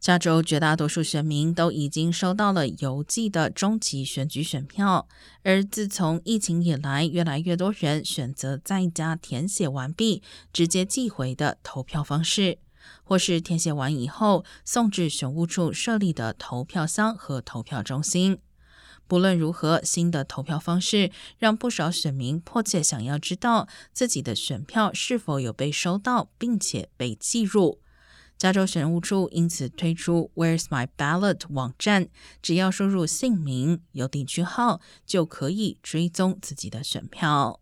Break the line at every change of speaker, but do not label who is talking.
加州绝大多数选民都已经收到了邮寄的终极选举选票，而自从疫情以来，越来越多人选择在家填写完毕直接寄回的投票方式，或是填写完以后送至选务处设立的投票箱和投票中心。不论如何，新的投票方式让不少选民迫切想要知道自己的选票是否有被收到，并且被记入。加州选务处因此推出 Where's My Ballot 网站，只要输入姓名、邮递区号，就可以追踪自己的选票。